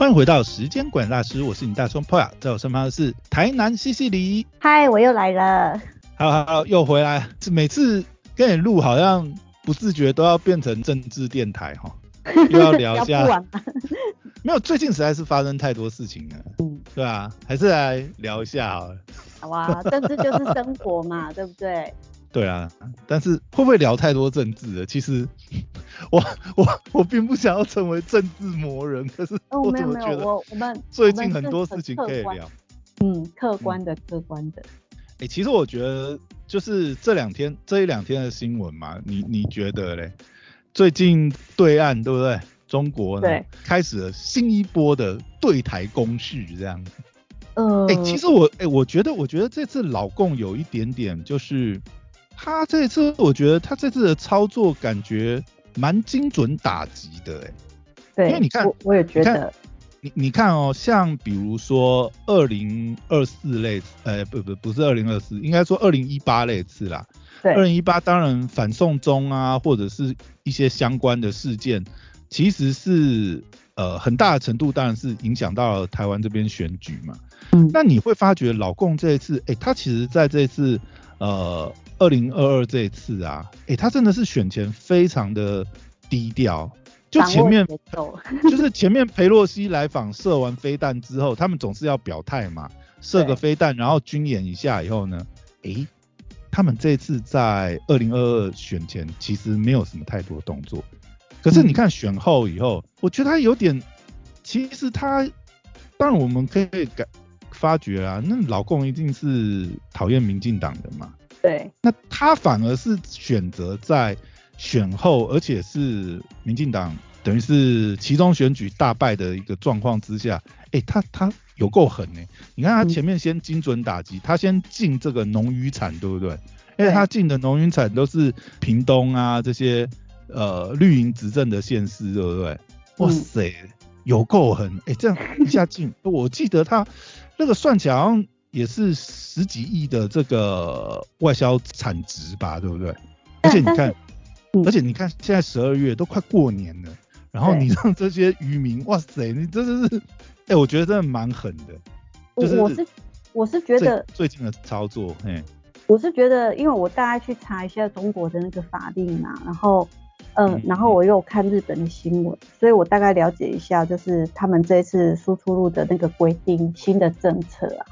欢迎回到时间管大师，我是你大双 Poya，在我身旁的是台南西西里。嗨，我又来了。好好好，又回来。每次跟你录，好像不自觉都要变成政治电台哈，又要聊一下。没有，最近实在是发生太多事情了，嗯，对啊？还是来聊一下好了。好啊，政治就是生活嘛，对不对？对啊，但是会不会聊太多政治了？其实我我我并不想要成为政治魔人，可是我怎么觉得我我们最近很多事情可以聊。嗯，客观的，客观的。哎，其实我觉得就是这两天这一两天的新闻嘛，你你觉得嘞？最近对岸对不对？中国呢开始了新一波的对台攻势，这样。呃，哎，其实我哎，我觉得我觉得这次老共有一点点就是。他这次，我觉得他这次的操作感觉蛮精准打击的，哎，对，因为你看，我也觉得，你你看哦，像比如说二零二四类，呃，不不不是二零二四，应该说二零一八类次啦，对，二零一八当然反送中啊，或者是一些相关的事件，其实是呃很大的程度当然是影响到台湾这边选举嘛，嗯，那你会发觉老共这一次，哎，他其实在这次，呃。二零二二这一次啊，哎，他真的是选前非常的低调，就前面 就是前面裴洛西来访射完飞弹之后，他们总是要表态嘛，射个飞弹，然后军演一下以后呢，哎，他们这次在二零二二选前其实没有什么太多动作，可是你看选后以后，我觉得他有点，其实他，当然我们可以感发觉啊，那老共一定是讨厌民进党的嘛。对，那他反而是选择在选后，而且是民进党等于是其中选举大败的一个状况之下，哎，他他有够狠呢。你看他前面先精准打击，他先进这个农渔产，对不对？因为他进的农渔产都是屏东啊这些呃绿营执政的县市，对不对？哇塞，有够狠！哎，这样一下进，我记得他那个算起来好像。也是十几亿的这个外销产值吧，对不对？而且你看，而且你看，现在十二月都快过年了，然后你让这些渔民，哇塞，你真的是，哎，我觉得真的蛮狠的。就是我是我是觉得最近的操作，嘿，我是觉得，因为我大概去查一下中国的那个法令嘛，然后，嗯，然后我又看日本的新闻，所以我大概了解一下，就是他们这次输出入的那个规定新的政策啊。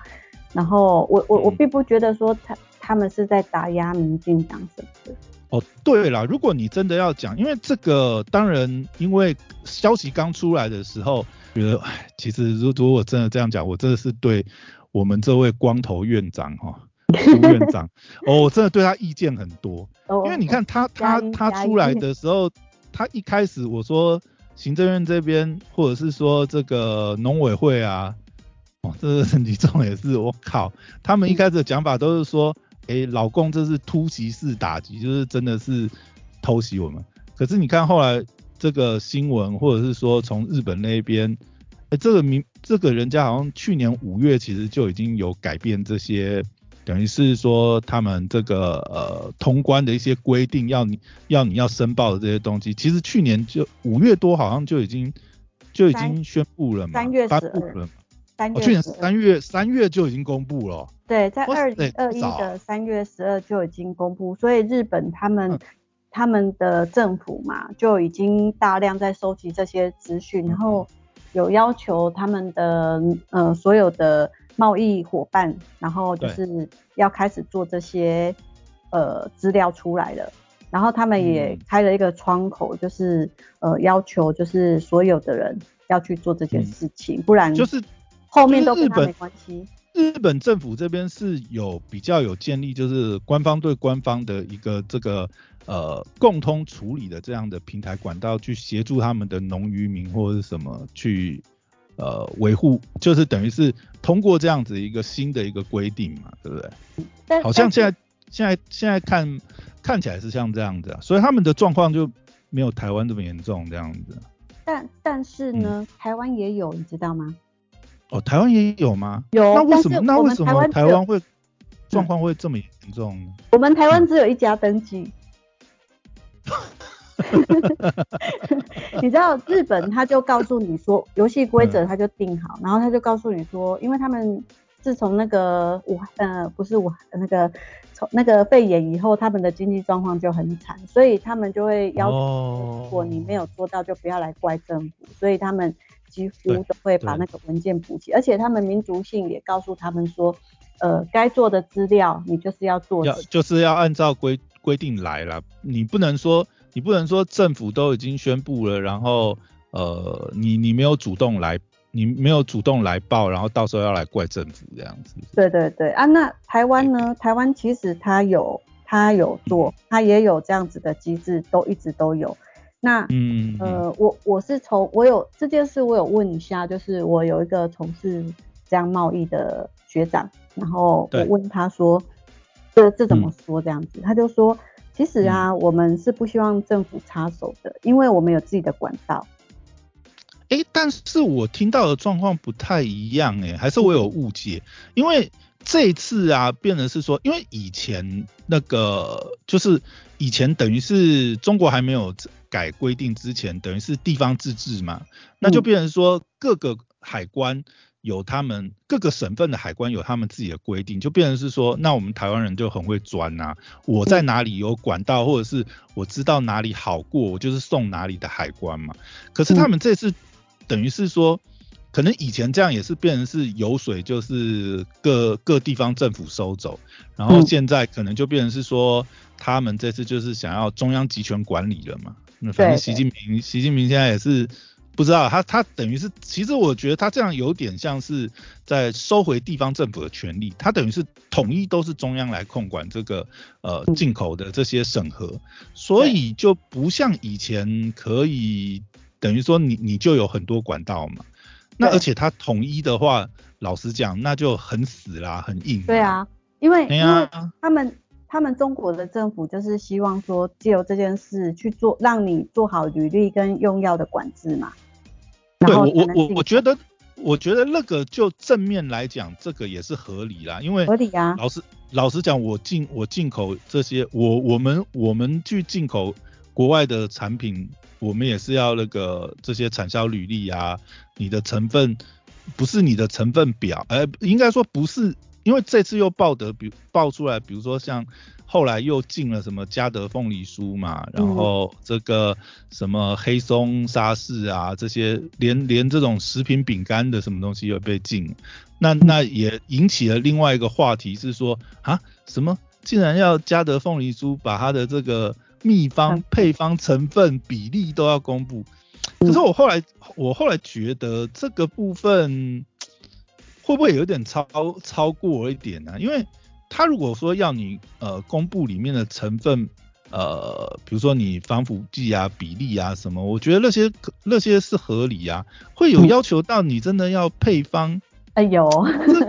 然后我我我并不觉得说他他们是在打压民进党什么的。哦，对了，如果你真的要讲，因为这个当然，因为消息刚出来的时候，觉得哎，其实如如果真的这样讲，我真的是对我们这位光头院长哈，苏院长，哦，我真的对他意见很多。哦。因为你看他他他出来的时候，他一开始我说行政院这边或者是说这个农委会啊。哦，这个陈吉仲也是，我靠，他们一开始的讲法都是说，哎，老公这是突袭式打击，就是真的是偷袭我们。可是你看后来这个新闻，或者是说从日本那边，哎，这个名这个人家好像去年五月其实就已经有改变这些，等于是说他们这个呃通关的一些规定，要你要你要申报的这些东西，其实去年就五月多好像就已经就已经宣布了嘛，三月发布了。去年三月三月就已经公布了，对，在二零二一的三月十二就已经公布，所以日本他们他们的政府嘛，就已经大量在收集这些资讯，然后有要求他们的呃所有的贸易伙伴，然后就是要开始做这些呃资料出来了，然后他们也开了一个窗口，就是呃要求就是所有的人要去做这件事情，不然就是。后面都跟他没关系。日本政府这边是有比较有建立，就是官方对官方的一个这个呃共通处理的这样的平台管道，去协助他们的农渔民或者是什么去呃维护，就是等于是通过这样子一个新的一个规定嘛，对不对？好像现在现在现在看看起来是像这样子啊，所以他们的状况就没有台湾这么严重这样子。但但是呢，台湾也有，你知道吗？哦，台湾也有吗？有，那为什么那为什么台湾会状况会这么严重呢？我们台湾只有一家登记。你知道日本他就告诉你说游戏规则他就定好，然后他就告诉你说，因为他们自从那个武呃不是武那个从那个肺炎以后，他们的经济状况就很惨，所以他们就会要求，如果你没有做到，就不要来怪政府，所以他们几乎都会把那个文件补齐，而且他们民族性也告诉他们说，呃该做的资料你就是要做，要就是要按照规规定来了，你不能说。你不能说政府都已经宣布了，然后呃，你你没有主动来，你没有主动来报，然后到时候要来怪政府这样子。对对对啊，那台湾呢？台湾其实它有它有做，它也有这样子的机制，都一直都有。那嗯呃，我我是从我有这件事，我有问一下，就是我有一个从事这样贸易的学长，然后我问他说，这这怎么说这样子？他就说。其实啊，我们是不希望政府插手的，因为我们有自己的管道。哎，但是我听到的状况不太一样，哎，还是我有误解？因为这次啊，变成是说，因为以前那个就是以前等于是中国还没有改规定之前，等于是地方自治嘛，那就变成说各个海关。有他们各个省份的海关有他们自己的规定，就变成是说，那我们台湾人就很会钻呐。我在哪里有管道，或者是我知道哪里好过，我就是送哪里的海关嘛。可是他们这次等于是说，可能以前这样也是变成是油水，就是各各地方政府收走，然后现在可能就变成是说，他们这次就是想要中央集权管理了嘛。那反正习近平，习近平现在也是。不知道他他等于是，其实我觉得他这样有点像是在收回地方政府的权利，他等于是统一都是中央来控管这个呃进口的这些审核，所以就不像以前可以等于说你你就有很多管道嘛，那而且他统一的话，老实讲那就很死啦，很硬。对啊，因为因为他们。他们中国的政府就是希望说，借由这件事去做，让你做好履历跟用药的管制嘛。对我我我我觉得，我觉得那个就正面来讲，这个也是合理啦，因为合理啊。老实老实讲，我进我进口这些，我我们我们去进口国外的产品，我们也是要那个这些产销履历啊，你的成分不是你的成分表，呃，应该说不是。因为这次又爆得，比爆出来，比如说像后来又进了什么嘉德凤梨酥嘛，然后这个什么黑松沙士啊，这些连连这种食品饼干的什么东西又被禁，那那也引起了另外一个话题是说啊，什么竟然要嘉德凤梨酥把它的这个秘方、配方、成分比例都要公布？可是我后来我后来觉得这个部分。会不会有点超超过一点呢？因为他如果说要你呃公布里面的成分，呃，比如说你防腐剂啊、比例啊什么，我觉得那些那些是合理啊。会有要求到你真的要配方？哎有，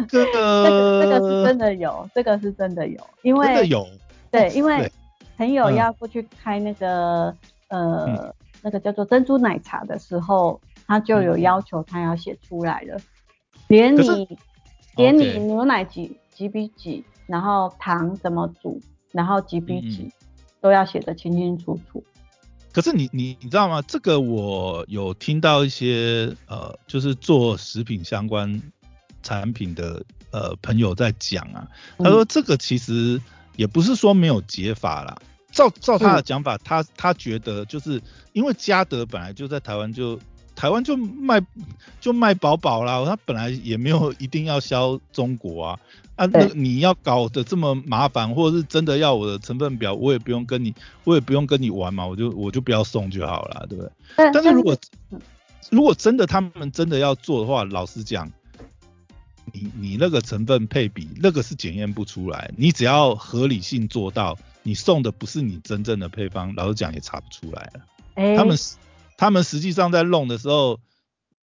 这个 这个是真的有，这个是真的有，因为真的有，对，因为朋友要过去开那个呃那个叫做珍珠奶茶的时候，他就有要求他要写出来了。连你连你牛奶几几比几，然后糖怎么煮，然后几比几，都要写得清清楚楚。可是你你你知道吗？这个我有听到一些呃，就是做食品相关产品的呃朋友在讲啊，他说这个其实也不是说没有解法啦。照照他的讲法，他他觉得就是因为嘉德本来就在台湾就。台湾就卖就卖饱饱啦，他本来也没有一定要销中国啊，啊，那你要搞得这么麻烦，或者是真的要我的成分表，我也不用跟你，我也不用跟你玩嘛，我就我就不要送就好了，对不对？但是如果如果真的他们真的要做的话，老实讲，你你那个成分配比那个是检验不出来，你只要合理性做到，你送的不是你真正的配方，老实讲也查不出来了。哎，他们是。他们实际上在弄的时候，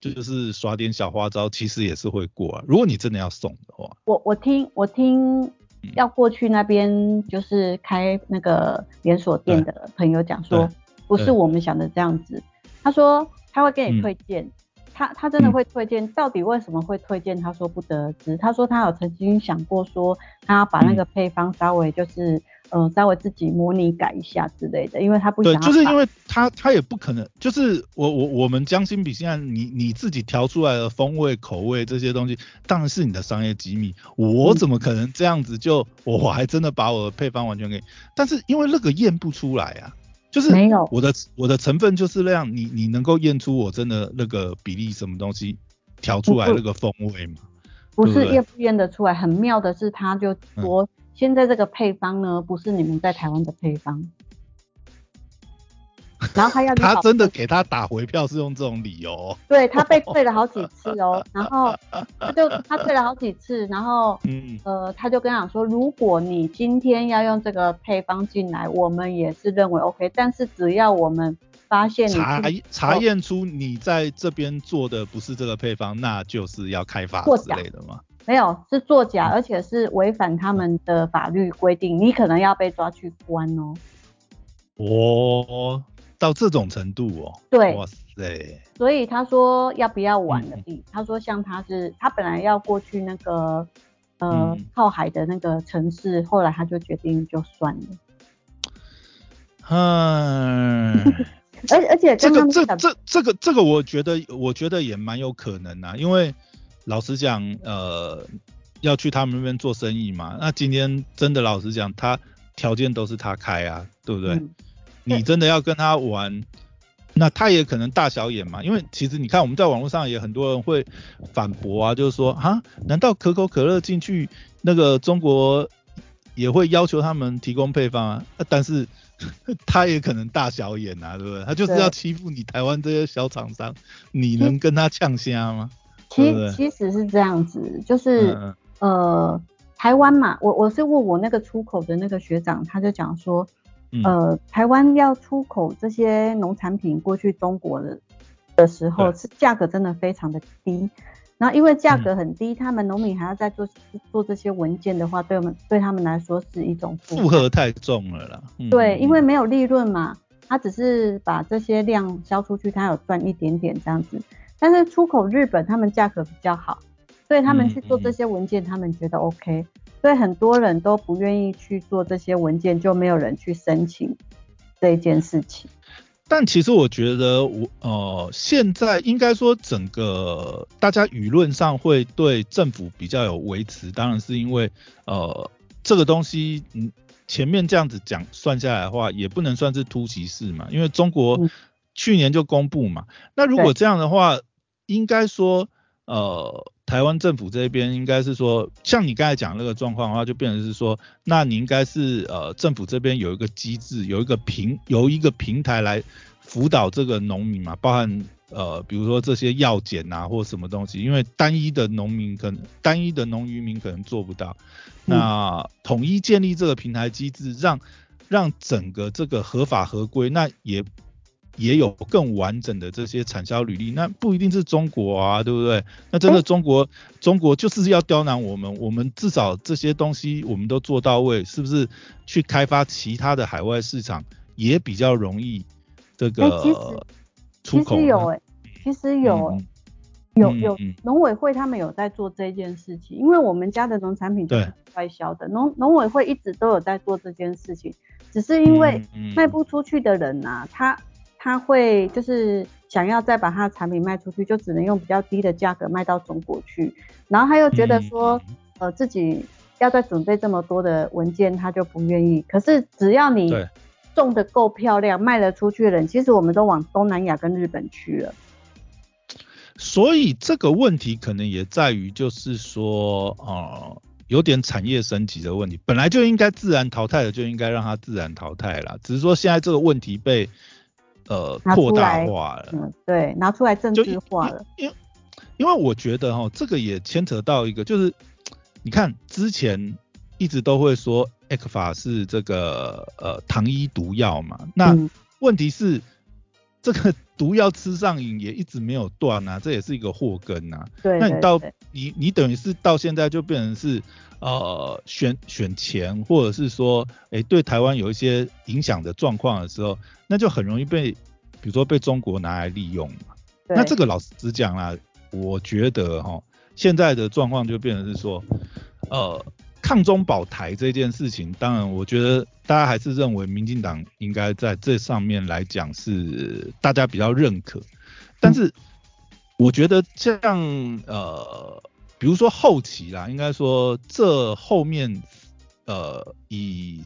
就是耍点小花招，其实也是会过啊。如果你真的要送的话，我我听我听要过去那边就是开那个连锁店的朋友讲说，不是我们想的这样子。他说他会给你推荐，他他真的会推荐。到底为什么会推荐？他说不得而知。他说他有曾经想过说，他要把那个配方稍微就是。呃，稍微自己模拟改一下之类的，因为他不想。对，就是因为他他也不可能，就是我我我们将心比心啊，你你自己调出来的风味口味这些东西，当然是你的商业机密，我怎么可能这样子就我我还真的把我的配方完全给，但是因为那个验不出来啊，就是没有我的我的成分就是那样，你你能够验出我真的那个比例什么东西调出来那个风味吗？不是验不验得出来，很妙的是他就说。现在这个配方呢，不是你们在台湾的配方。然后他要 他真的给他打回票是用这种理由？对他被退了好几次哦，然后他就他退了好几次，然后嗯呃他就跟他讲说，如果你今天要用这个配方进来，我们也是认为 OK，但是只要我们发现查查验出你在这边做的不是这个配方，那就是要开发之类的吗？没有，是作假，而且是违反他们的法律规定，你可能要被抓去关哦。哦，到这种程度哦。对。哇塞。所以他说要不要玩的地，他说像他是他本来要过去那个呃靠海的那个城市，后来他就决定就算了。嗯。而而且这个这这这个这个我觉得我觉得也蛮有可能啊，因为。老实讲，呃，要去他们那边做生意嘛？那今天真的老实讲，他条件都是他开啊，对不对？你真的要跟他玩，那他也可能大小眼嘛。因为其实你看，我们在网络上也很多人会反驳啊，就是说啊，难道可口可乐进去那个中国也会要求他们提供配方啊？但是 他也可能大小眼啊，对不对？他就是要欺负你台湾这些小厂商，你能跟他呛虾吗？其其实是这样子，就是呃，台湾嘛，我我是问我那个出口的那个学长，他就讲说，呃，台湾要出口这些农产品过去中国的的时候，是价格真的非常的低，然后因为价格很低，他们农民还要再做做这些文件的话，对我们对他们来说是一种负荷太重了啦。对，因为没有利润嘛，他只是把这些量销出去，他有赚一点点这样子。但是出口日本，他们价格比较好，所以他们去做这些文件，他们觉得 OK，所以很多人都不愿意去做这些文件，就没有人去申请这一件事情。但其实我觉得，我呃，现在应该说整个大家舆论上会对政府比较有维持，当然是因为呃这个东西，嗯，前面这样子讲算下来的话，也不能算是突袭式嘛，因为中国去年就公布嘛，那如果这样的话。应该说，呃，台湾政府这边应该是说，像你刚才讲那个状况的话，就变成是说，那你应该是呃，政府这边有一个机制，有一个平，由一个平台来辅导这个农民嘛，包含呃，比如说这些药检啊，或什么东西，因为单一的农民可能，单一的农渔民可能做不到，那统一建立这个平台机制，让让整个这个合法合规，那也。也有更完整的这些产销履历，那不一定是中国啊，对不对？那真的中国，中国就是要刁难我们，我们至少这些东西我们都做到位，是不是？去开发其他的海外市场也比较容易。这个出口其实有哎，其实有，有有农委会他们有在做这件事情，因为我们家的农产品是外销的，农农委会一直都有在做这件事情，只是因为卖不出去的人呐，他。他会就是想要再把他的产品卖出去，就只能用比较低的价格卖到中国去。然后他又觉得说，呃，自己要再准备这么多的文件，他就不愿意。可是只要你种的够漂亮，卖得出去的人，其实我们都往东南亚跟日本去了。所以这个问题可能也在于，就是说，呃，有点产业升级的问题。本来就应该自然淘汰的，就应该让它自然淘汰了。只是说现在这个问题被。呃，扩大化了，嗯，对，拿出来政治化了。因因为我觉得哈，这个也牵扯到一个，就是你看之前一直都会说 e 克法是这个呃糖衣毒药嘛，那问题是这个 毒药吃上瘾也一直没有断啊，这也是一个祸根呐。对，那你到你你等于是到现在就变成是呃选选钱，或者是说哎对台湾有一些影响的状况的时候。那就很容易被，比如说被中国拿来利用嘛。那这个老实讲啦，我觉得哈，现在的状况就变成是说，呃，抗中保台这件事情，当然我觉得大家还是认为民进党应该在这上面来讲是大家比较认可，但是我觉得像呃，比如说后期啦，应该说这后面呃以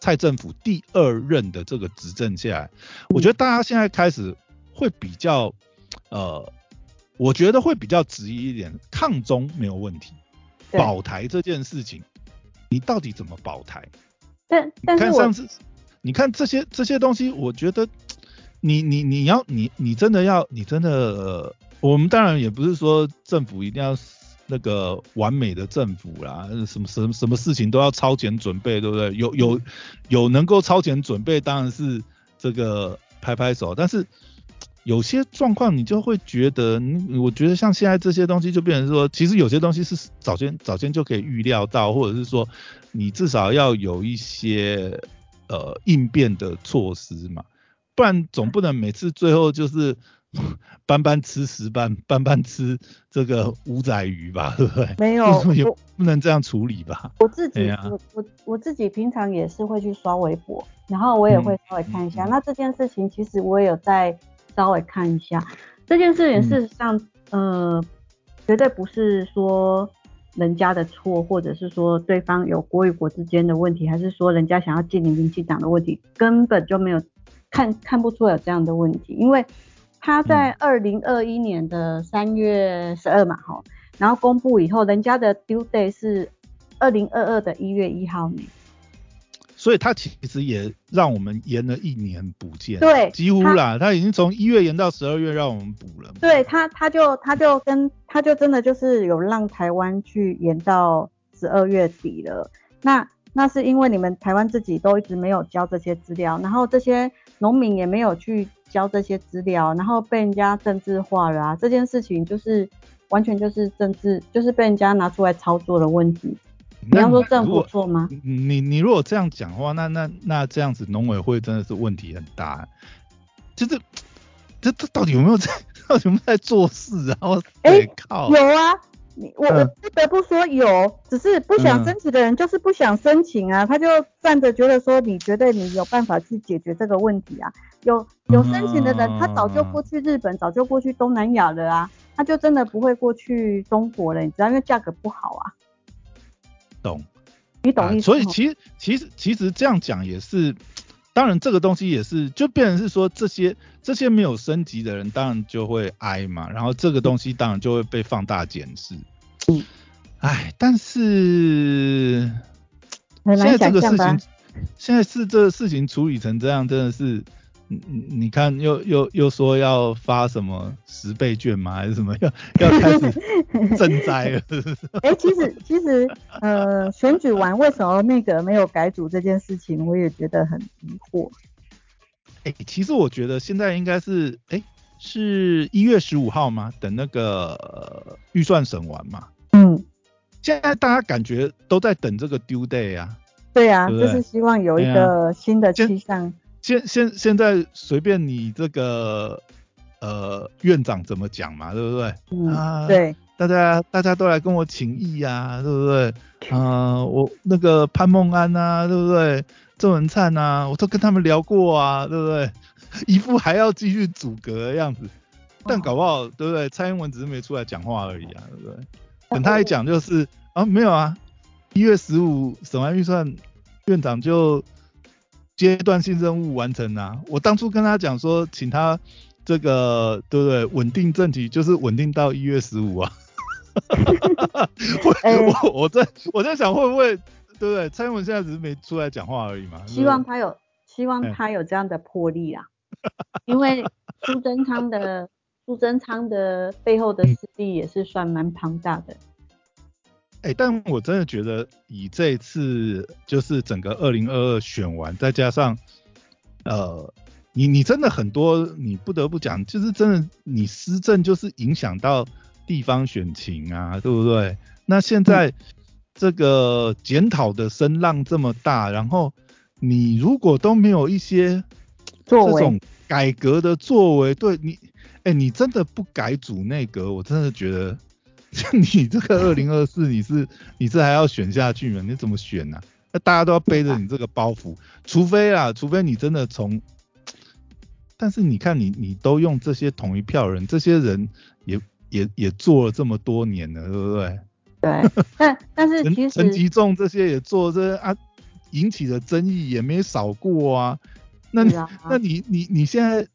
蔡政府第二任的这个执政下来，我觉得大家现在开始会比较呃，我觉得会比较质疑一点，抗中没有问题。保台这件事情，你到底怎么保台？但但是看上次，你看这些这些东西，我觉得你你你要你你真的要你真的，我们当然也不是说政府一定要那个完美的政府啦，什么什么什么事情都要超前准备，对不对？有有有能够超前准备，当然是这个拍拍手，但是。有些状况你就会觉得，我觉得像现在这些东西就变成说，其实有些东西是早先早先就可以预料到，或者是说你至少要有一些呃应变的措施嘛，不然总不能每次最后就是 班班吃石斑，班班吃这个五仔鱼吧，对不对？没有，不能这样处理吧？我自己我我我自己平常也是会去刷微博，然后我也会稍微看一下，那这件事情其实我也有在。稍微看一下。这件事情，事实上，呃，绝对不是说人家的错，或者是说对方有国与国之间的问题，还是说人家想要进民进党的问题，根本就没有看看不出有这样的问题，因为他在二零二一年的三月十二嘛，哈，然后公布以后，人家的 due day 是二零二二的一月一号呢。所以他其实也让我们延了一年补件，对，几乎啦，他已经从一月延到十二月，让我们补了。对他，他就他就跟他就真的就是有让台湾去延到十二月底了。那那是因为你们台湾自己都一直没有交这些资料，然后这些农民也没有去交这些资料，然后被人家政治化了啊！这件事情就是完全就是政治，就是被人家拿出来操作的问题。你要说政府做吗？你你如果这样讲的话，那那那这样子农委会真的是问题很大。就是这这到底有没有在到底有没有在做事啊？我哎靠，有啊，你我我不得不说有，只是不想申请的人就是不想申请啊，他就站着觉得说你觉得你有办法去解决这个问题啊？有有申请的人，他早就过去日本，早就过去东南亚了啊，他就真的不会过去中国了，你知道，因为价格不好啊。懂，你懂意思。所以其实其实其实这样讲也是，当然这个东西也是，就变成是说这些这些没有升级的人，当然就会挨嘛，然后这个东西当然就会被放大检视。嗯，哎，但是现在这个事情，现在是这个事情处理成这样，真的是。你你看，又又又说要发什么十倍券吗？还是什么要 要开始 赈灾了？哎，其实其实呃，选举完为什么那个没有改组这件事情，我也觉得很疑惑。哎，其实我觉得现在应该是哎，是一月十五号吗？等那个预算审完嘛。嗯。现在大家感觉都在等这个 due day 啊。对啊，就是希望有一个新的气象。现现现在随便你这个呃院长怎么讲嘛，对不对？嗯，对，大家大家都来跟我请益呀，对不对？啊，我那个潘孟安啊，对不对？郑文灿啊，我都跟他们聊过啊，对不对？一副还要继续阻隔的样子，但搞不好，对不对？蔡英文只是没出来讲话而已啊，对不对？等他一讲就是啊，没有啊，一月十五审完预算，院长就。阶段性任务完成啊！我当初跟他讲说，请他这个对不对？稳定政体就是稳定到一月十五啊。我我在我在想会不会对不对？蔡英文现在只是没出来讲话而已嘛。希望他有希望他有这样的魄力啊，因为苏贞昌的苏贞昌的背后的势力也是算蛮庞大的。哎，但我真的觉得以这一次就是整个二零二二选完，再加上呃，你你真的很多，你不得不讲，就是真的你施政就是影响到地方选情啊，对不对？那现在这个检讨的声浪这么大，然后你如果都没有一些这种改革的作为，对你，哎，你真的不改组内阁，我真的觉得。你这个二零二四你是你是还要选下去吗？你怎么选呢？那大家都要背着你这个包袱，除非啊，除非你真的从，但是你看你你都用这些同一票人，这些人也也也做了这么多年了，对不对？对，但但是其实陈吉仲这些也做这啊，引起的争议也没少过啊。那那你你你现在，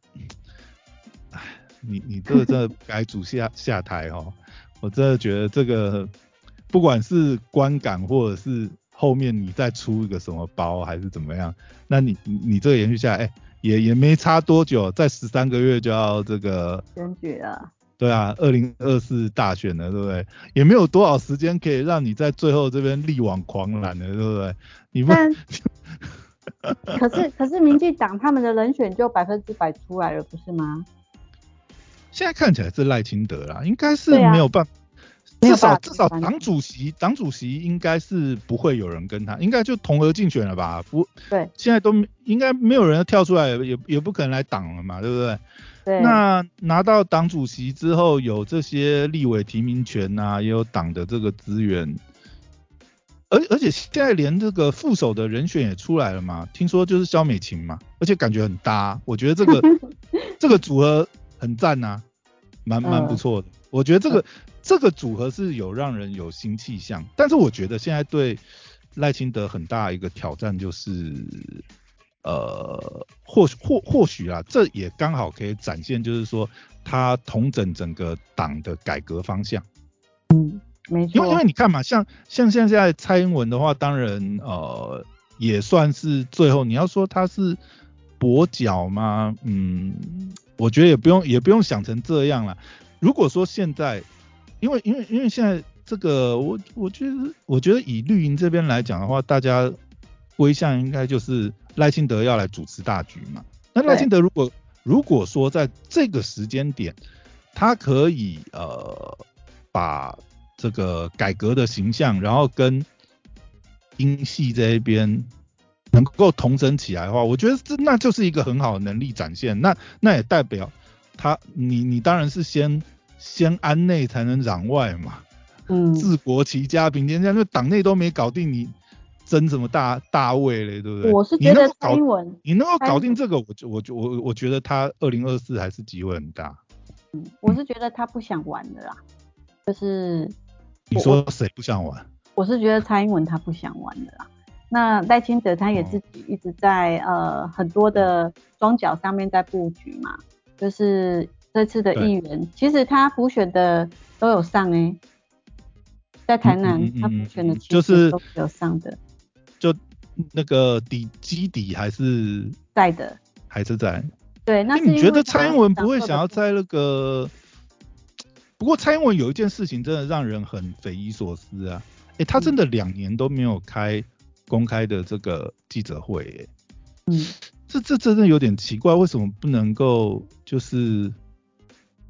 唉，你你这这该主下下台哦。我真的觉得这个，不管是观感或者是后面你再出一个什么包还是怎么样，那你你这个延续下来，哎，也也没差多久，在十三个月就要这个选举了。对啊，二零二四大选了，对不对？也没有多少时间可以让你在最后这边力挽狂澜的，对不对？你不。可是可是民进党他们的人选就百分之百出来了，不是吗？现在看起来是赖清德啦，应该是没有办法，至少至少党主席党主席应该是不会有人跟他，应该就同额竞选了吧？不，对，现在都应该没有人跳出来，也也不可能来挡了嘛，对不对？对。那拿到党主席之后，有这些立委提名权呐，也有党的这个资源，而而且现在连这个副手的人选也出来了嘛，听说就是肖美琴嘛，而且感觉很搭，我觉得这个 这个组合。很赞呐，蛮蛮不错的。我觉得这个这个组合是有让人有新气象，但是我觉得现在对赖清德很大一个挑战就是，呃，或或或许啊，这也刚好可以展现，就是说他统整整个党的改革方向。嗯，没错。因为因为你看嘛，像像现在蔡英文的话，当然呃也算是最后你要说他是跛脚吗？嗯。我觉得也不用也不用想成这样了。如果说现在，因为因为因为现在这个我我觉得我觉得以绿营这边来讲的话，大家归向应该就是赖清德要来主持大局嘛。那赖清德如果如果说在这个时间点，他可以呃把这个改革的形象，然后跟英系这一边。能够同整起来的话，我觉得这那就是一个很好的能力展现。那那也代表他，你你当然是先先安内才能攘外嘛。嗯。治国齐家平天下，就党内都没搞定，你争什么大大位嘞？对不对？我是觉得蔡英文，你能够搞定这个，我就我就我我觉得他二零二四还是机会很大。嗯，我是觉得他不想玩的啦，就是你说谁不想玩？我是觉得蔡英文他不想玩的啦。那赖清德他也自己一直在呃很多的庄脚上面在布局嘛，就是这次的议员，其实他补选的都有上哎，在台南他补选的就是都有上的，就那个底基底还是在的，还是在。对，那你觉得蔡英文不会想要在那个？不过蔡英文有一件事情真的让人很匪夷所思啊，哎，他真的两年都没有开。公开的这个记者会，嗯，这这真的有点奇怪，为什么不能够就是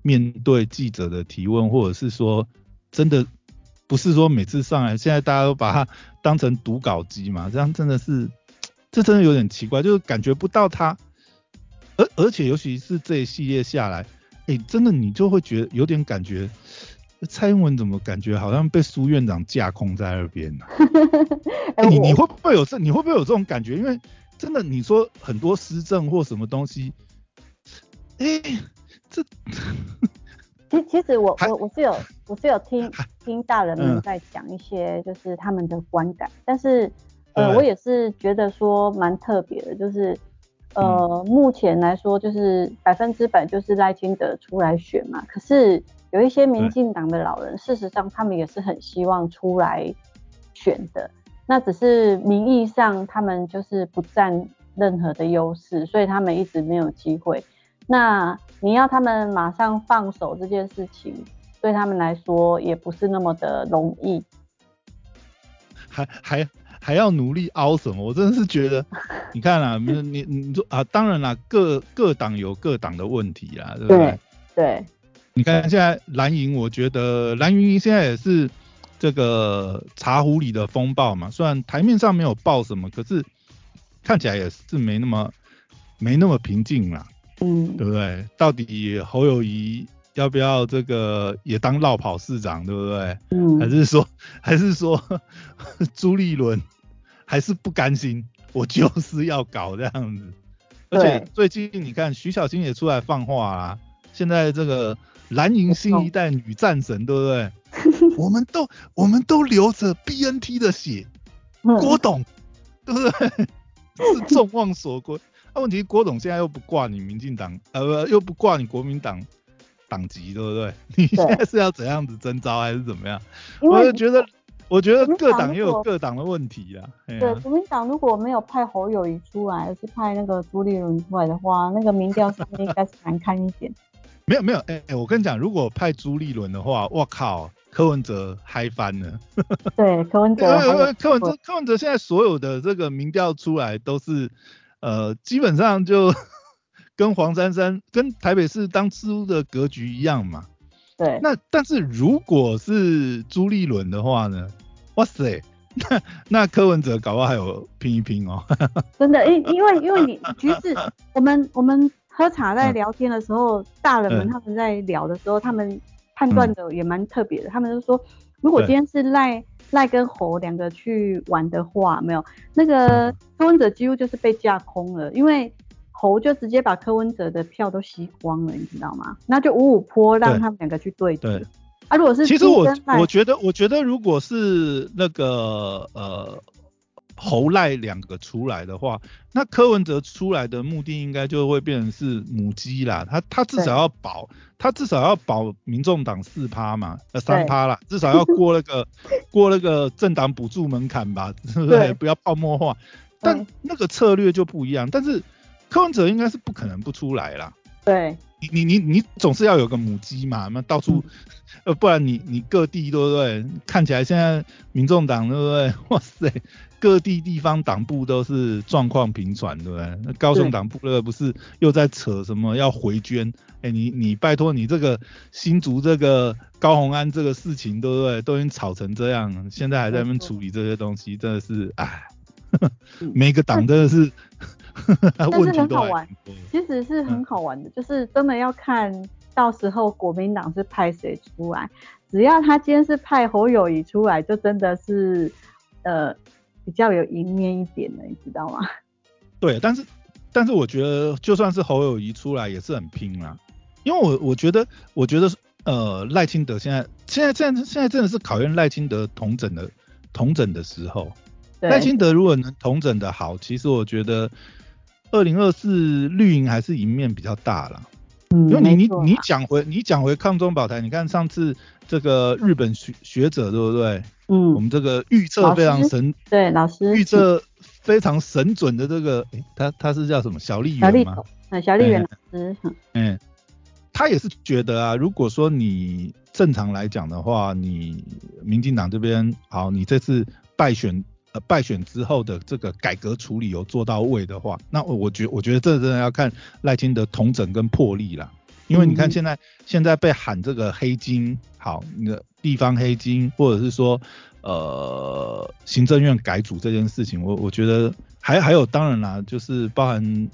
面对记者的提问，或者是说真的不是说每次上来，现在大家都把它当成读稿机嘛？这样真的是，这真的有点奇怪，就是感觉不到他，而而且尤其是这一系列下来，哎，真的你就会觉得有点感觉。蔡英文怎么感觉好像被苏院长架空在那边呢？你你会不会有这？你会不会有这种感觉？因为真的，你说很多施政或什么东西，哎，这，其其实我我我是有我是有听听大人们在讲一些就是他们的观感，但是呃我也是觉得说蛮特别的，就是呃目前来说就是百分之百就是赖清德出来选嘛，可是。有一些民进党的老人，事实上他们也是很希望出来选的，那只是名义上他们就是不占任何的优势，所以他们一直没有机会。那你要他们马上放手这件事情，对他们来说也不是那么的容易。还还还要努力凹什么？我真的是觉得，你看啊，你你你说啊，当然啦，各各党有各党的问题啊，对不对？对。你看现在蓝营，我觉得蓝营现在也是这个茶壶里的风暴嘛。虽然台面上没有爆什么，可是看起来也是没那么没那么平静啦。嗯，对不对？到底侯友谊要不要这个也当绕跑市长，对不对？嗯。还是说还是说 朱立伦还是不甘心，我就是要搞这样子。而且最近你看徐小新也出来放话啦，现在这个蓝营新一代女战神，对不对？我们都我们都流着 BNT 的血，郭董，对不对？是众望所归。那问题郭董现在又不挂你民进党，呃不又不挂你国民党党籍，对不对？你现在是要怎样子征召还是怎么样？我就觉得，我觉得各党也有各党的问题啊。对，国民党如果没有派侯友谊出来，而是派那个朱立伦出来的话，那个民调上面应该是难看一点。没有没有，哎哎，我跟你讲，如果派朱立伦的话，我靠，柯文哲嗨翻了。对，柯文哲。柯文哲，柯文哲现在所有的这个民调出来都是。呃，基本上就 跟黄珊珊、跟台北市当初的格局一样嘛。对。那但是如果是朱立伦的话呢？哇塞，那那柯文哲搞不好还有拼一拼哦。真的，因因为因为你局势，我们我们喝茶在聊天的时候，大人们他们在聊的时候，他们判断的也蛮特别的。他们就说，如果今天是赖。赖跟猴两个去玩的话，没有那个柯文哲几乎就是被架空了，因为猴就直接把柯文哲的票都吸光了，你知道吗？那就五五坡让他们两个去对对。啊，如果是其实我我觉得我觉得如果是那个呃。侯赖两个出来的话，那柯文哲出来的目的应该就会变成是母鸡啦。他他至少要保，他至少要保民众党四趴嘛，呃三趴啦，至少要过那个 过那个政党补助门槛吧，对不对？不要泡沫化。但那个策略就不一样。但是柯文哲应该是不可能不出来啦。对。你你你你总是要有个母鸡嘛，那到处 呃不然你你各地对不对？看起来现在民众党对不对？哇塞！各地地方党部都是状况频传，对不对？那高雄党部那个不是又在扯什么要回捐？哎，你你拜托你这个新竹这个高鸿安这个事情，对不对？都已经吵成这样，现在还在那边处理这些东西，真的是哎，每个党真的是 问题都好玩。其实是很好玩的，就是真的要看到时候国民党是派谁出来，只要他今天是派侯友谊出来，就真的是呃。比较有赢面一点的，你知道吗？对，但是但是我觉得就算是侯友谊出来也是很拼啦，因为我我觉得我觉得呃赖清德现在现在现在现在真的是考验赖清德同整的同整的时候，赖清德如果能同整的好，其实我觉得二零二四绿营还是赢面比较大了。嗯，因为你你你讲回你讲回抗中保台，你看上次这个日本学学者对不对？嗯，我们这个预测非常神，对老师。预测非常神准的这个，他他是叫什么？小丽媛吗？啊，小丽媛老师，嗯，他也是觉得啊，如果说你正常来讲的话，你民进党这边好，你这次败选呃败选之后的这个改革处理有做到位的话，那我我觉我觉得这真的要看赖清德统整跟魄力了。因为你看现在现在被喊这个黑金，好，那个地方黑金，或者是说呃行政院改组这件事情，我我觉得还还有当然啦，就是包含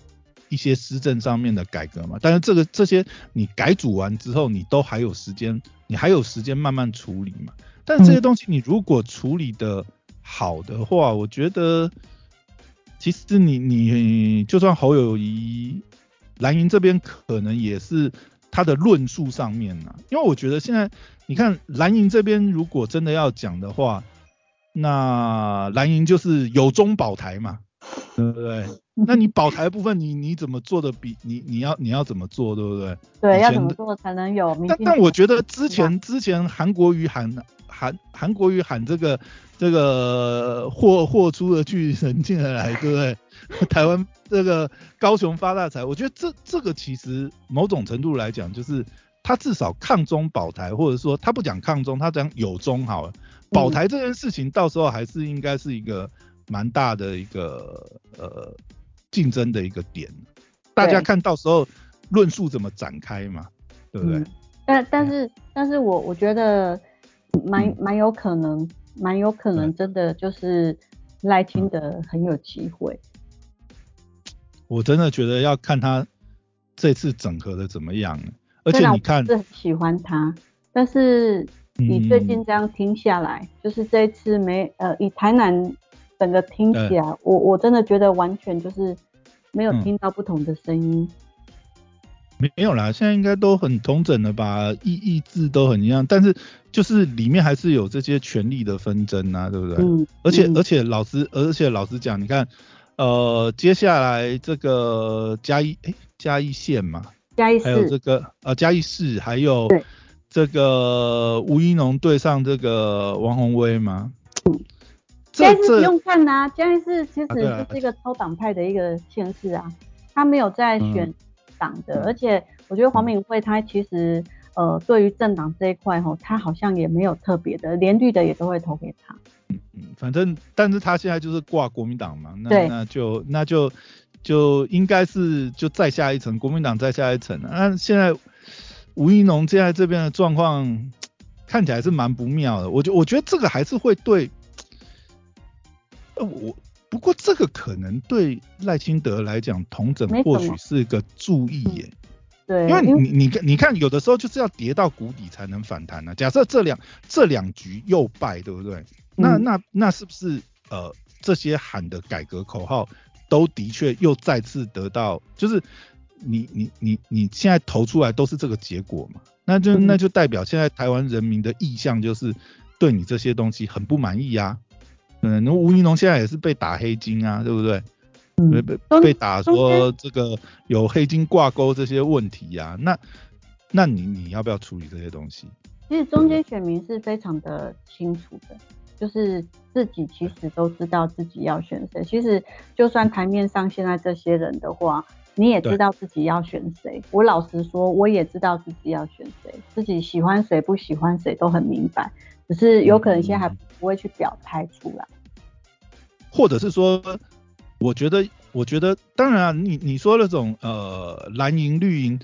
一些施政上面的改革嘛。但是这个这些你改组完之后，你都还有时间，你还有时间慢慢处理嘛。但是这些东西你如果处理的好的话，我觉得其实你你就算侯友谊。蓝营这边可能也是他的论述上面呢，因为我觉得现在你看蓝营这边如果真的要讲的话，那蓝营就是有中保台嘛，对不对？那你保台部分你你怎么做的比你你要你要怎么做，对不对？对，要怎么做才能有？但但我觉得之前之前韩国瑜喊韩韩国瑜喊这个这个货货出的去人进来，对不对？台湾这个高雄发大财，我觉得这这个其实某种程度来讲，就是他至少抗中保台，或者说他不讲抗中，他讲有中好了。保台这件事情，到时候还是应该是一个蛮大的一个呃竞争的一个点，大家看到时候论述怎么展开嘛，对不对？但但是但是我我觉得蛮蛮有可能，蛮有可能真的就是赖清德很有机会。我真的觉得要看他这次整合的怎么样，而且你看，是很喜欢他，但是你最近这样听下来，就是这一次没呃，以台南整个听起来，我我真的觉得完全就是没有听到不同的声音。没有啦，现在应该都很同整了吧，意意志都很一样，但是就是里面还是有这些权力的纷争啊，对不对？嗯。而且而且老实而且老实讲，你看，呃，接下来这个嘉义哎嘉义县嘛，嘉义市，还有这个呃嘉义市，还有这个吴一农对上这个王宏威嘛。嗯。嘉义市不用看呐，嘉义市其实就是一个超党派的一个县市啊，他没有在选。党的，而且我觉得黄敏惠她其实呃对于政党这一块吼，她好像也没有特别的，连绿的也都会投给她。嗯嗯，反正但是他现在就是挂国民党嘛，那那就那就就应该是就再下一层，国民党再下一层。那现在吴一农现在这边的状况看起来是蛮不妙的，我觉我觉得这个还是会对，呃我。不过这个可能对赖清德来讲，同整或许是一个注意耶。对，因为你你看你看，有的时候就是要跌到谷底才能反弹呢。假设这两这两局又败，对不对？那那那是不是呃这些喊的改革口号都的确又再次得到，就是你你你你现在投出来都是这个结果嘛？那就那就代表现在台湾人民的意向就是对你这些东西很不满意啊。嗯，那吴云龙现在也是被打黑金啊，对不对？被被被打说这个有黑金挂钩这些问题呀，那那你你要不要处理这些东西？其实中间选民是非常的清楚的，就是自己其实都知道自己要选谁。其实就算台面上现在这些人的话，你也知道自己要选谁。我老实说，我也知道自己要选谁，自己喜欢谁不喜欢谁都很明白，只是有可能现在还不会去表态出来。或者是说，我觉得，我觉得，当然啊，你你说那种呃蓝营绿营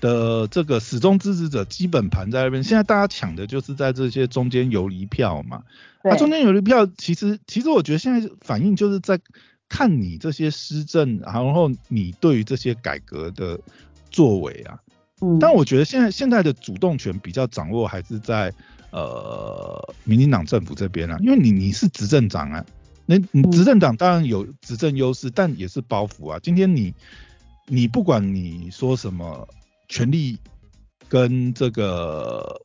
的这个始终支持者基本盘在那边，现在大家抢的就是在这些中间游离票嘛。那中间游离票，其实其实我觉得现在反映就是在看你这些施政，然后你对于这些改革的作为啊。嗯。但我觉得现在现在的主动权比较掌握还是在呃民进党政府这边啊，因为你你是执政党啊。那你执政党当然有执政优势，但也是包袱啊。今天你你不管你说什么权力跟这个，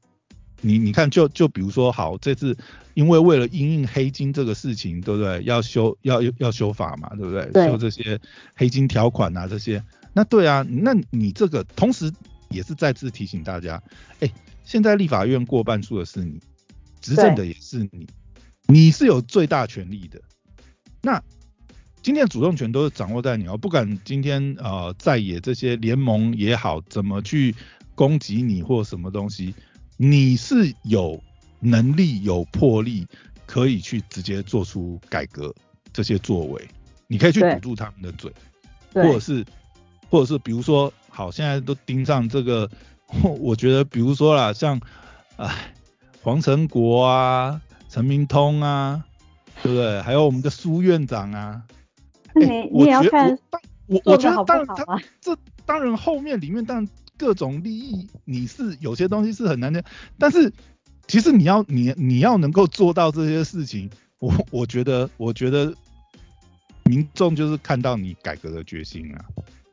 你你看就就比如说好，这次因为为了因应黑金这个事情，对不对？要修要要修法嘛，对不对？修这些黑金条款啊这些。那对啊，那你这个同时也是再次提醒大家，哎，现在立法院过半数的是你，执政的也是你，你是有最大权力的。那今天的主动权都是掌握在你哦，不管今天呃在野这些联盟也好，怎么去攻击你或什么东西，你是有能力有魄力可以去直接做出改革这些作为，你可以去堵住他们的嘴，或者是或者是比如说好现在都盯上这个，我觉得比如说啦，像哎黄成国啊、陈明通啊。对不对？还有我们的苏院长啊，你你也要看，我我觉得当然他这当然后面里面当然各种利益你是有些东西是很难的，但是其实你要你你要能够做到这些事情，我我觉得我觉得民众就是看到你改革的决心啊。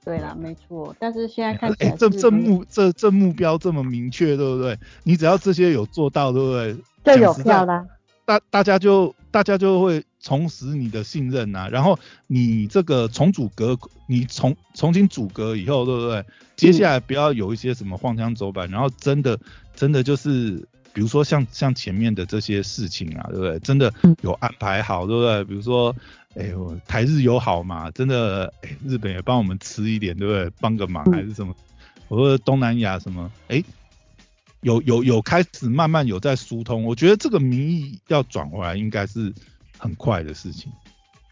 对啦，没错，但是现在看起来这这目这这目标这么明确，对不对？你只要这些有做到，对不对？就有票啦。大大家就大家就会重拾你的信任呐，然后你这个重组阁，你重重新组阁以后，对不对？接下来不要有一些什么晃枪走板，然后真的真的就是，比如说像像前面的这些事情啊，对不对？真的有安排好，对不对？比如说，哎呦，台日友好嘛，真的，哎，日本也帮我们吃一点，对不对？帮个忙还是什么？我说东南亚什么，哎。有有有开始慢慢有在疏通，我觉得这个民意要转回来应该是很快的事情，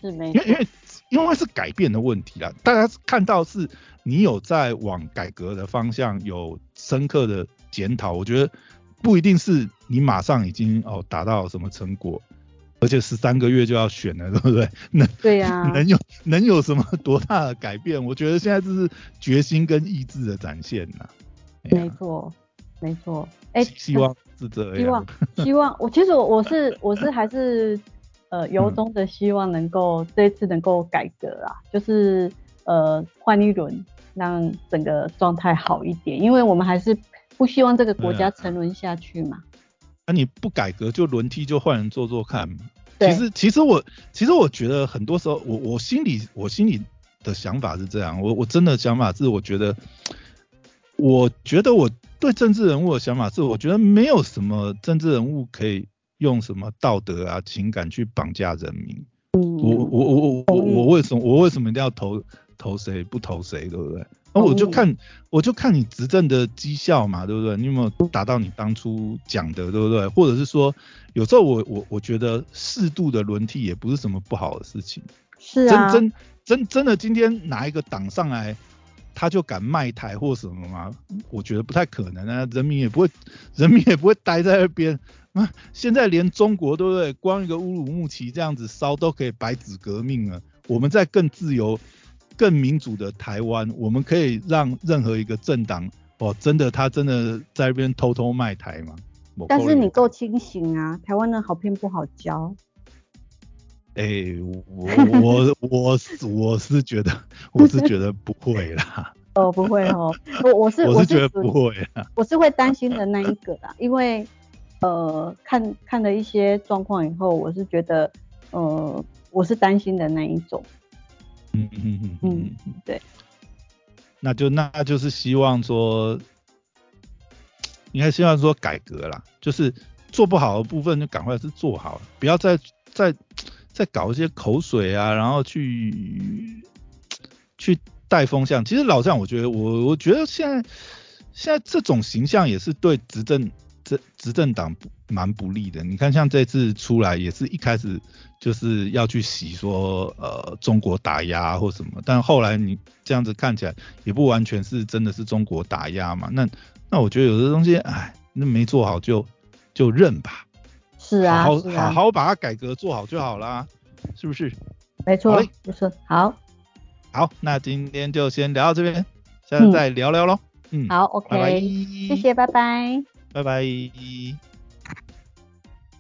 是没？因为因为因为是改变的问题啦，大家看到是你有在往改革的方向有深刻的检讨，我觉得不一定是你马上已经哦达到什么成果，而且十三个月就要选了，对不对？能对呀，能有能有什么多大的改变？我觉得现在这是决心跟意志的展现呐。没错，没错。哎，希望是这样。希望，希望。我其实我我是我是还是呃由衷的希望能够这一次能够改革啊，就是呃换一轮，让整个状态好一点，因为我们还是不希望这个国家沉沦下去嘛。那你不改革就轮替就换人做做看。其实其实我其实我觉得很多时候我我心里我心里的想法是这样，我我真的想法是我觉得。我觉得我对政治人物的想法是，我觉得没有什么政治人物可以用什么道德啊、情感去绑架人民。嗯，我我我我我为什么我为什么一定要投投谁不投谁，对不对？那我就看我就看你执政的绩效嘛，对不对？你有没有达到你当初讲的，对不对？或者是说，有时候我我我觉得适度的轮替也不是什么不好的事情。是啊。真真真真的，今天拿一个党上来。他就敢卖台或什么吗？我觉得不太可能啊，人民也不会，人民也不会待在那边啊。现在连中国对不对？光一个乌鲁木齐这样子烧都可以白纸革命了。我们在更自由、更民主的台湾，我们可以让任何一个政党哦，真的他真的在那边偷偷卖台吗？但是你够清醒啊，台湾的好骗不好教。哎，我我我是我是觉得我是觉得不会啦。哦，不会哦，我我是我是觉得不会啊。我是会担心的那一个啦，因为呃看看了一些状况以后，我是觉得呃我是担心的那一种。嗯嗯嗯嗯对。那就那就是希望说，应该希望说改革啦，就是做不好的部分就赶快是做好，不要再再。再搞一些口水啊，然后去去带风向。其实老样，我觉得我我觉得现在现在这种形象也是对执政这执政党蛮不利的。你看像这次出来也是一开始就是要去洗说呃中国打压或什么，但后来你这样子看起来也不完全是真的是中国打压嘛。那那我觉得有的东西哎，那没做好就就认吧。是啊，好好好把它改革做好就好啦，是不是？没错，就是好。好，那今天就先聊到这边，下次再聊聊喽。嗯，好，OK，谢谢，拜拜，拜拜。